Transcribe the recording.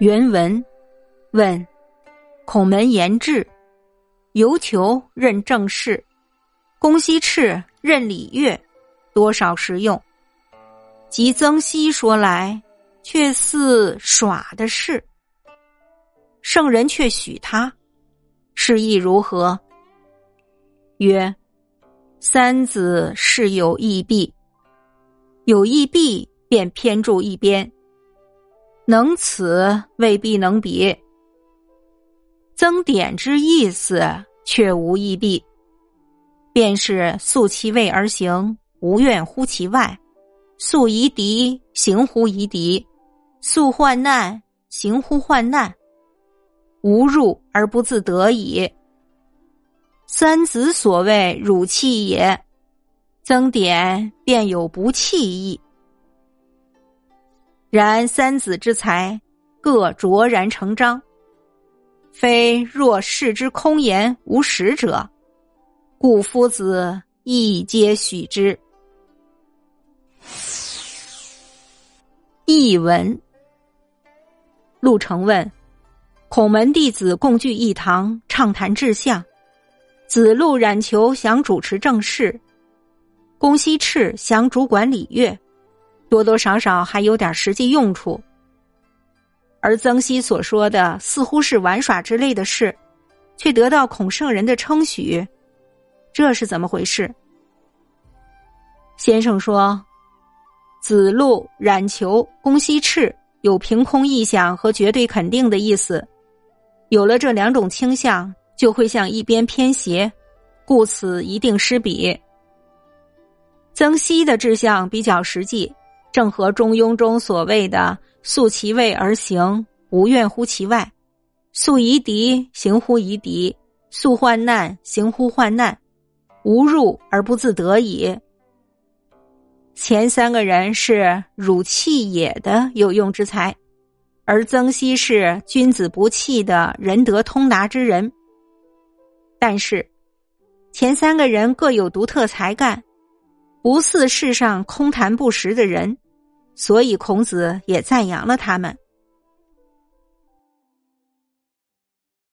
原文问：孔门言志，由求任正事，公西赤任礼乐，多少实用？及曾皙说来，却似耍的事。圣人却许他，是意如何？曰：三子是有异弊，有异弊便偏注一边。能此未必能彼，增点之意思却无异弊。便是素其位而行，无怨乎其外；素夷敌，行乎夷敌；素患难，行乎患难。无入而不自得矣。三子所谓汝气也，增点便有不弃意。然三子之才，各卓然成章，非若世之空言无实者，故夫子亦皆许之。译文：陆成问：孔门弟子共聚一堂，畅谈志向；子路、冉求想主持政事，公西赤想主管礼乐。多多少少还有点实际用处，而曾皙所说的似乎是玩耍之类的事，却得到孔圣人的称许，这是怎么回事？先生说，子路、冉求、公西赤有凭空臆想和绝对肯定的意思，有了这两种倾向，就会向一边偏斜，故此一定失笔。曾皙的志向比较实际。正和《中庸》中所谓的“素其位而行，无怨乎其外；素夷敌，行乎夷敌；素患难，行乎患难。无入而不自得矣。”前三个人是汝气也的有用之才，而曾皙是君子不弃的仁德通达之人。但是，前三个人各有独特才干。不似世上空谈不实的人，所以孔子也赞扬了他们。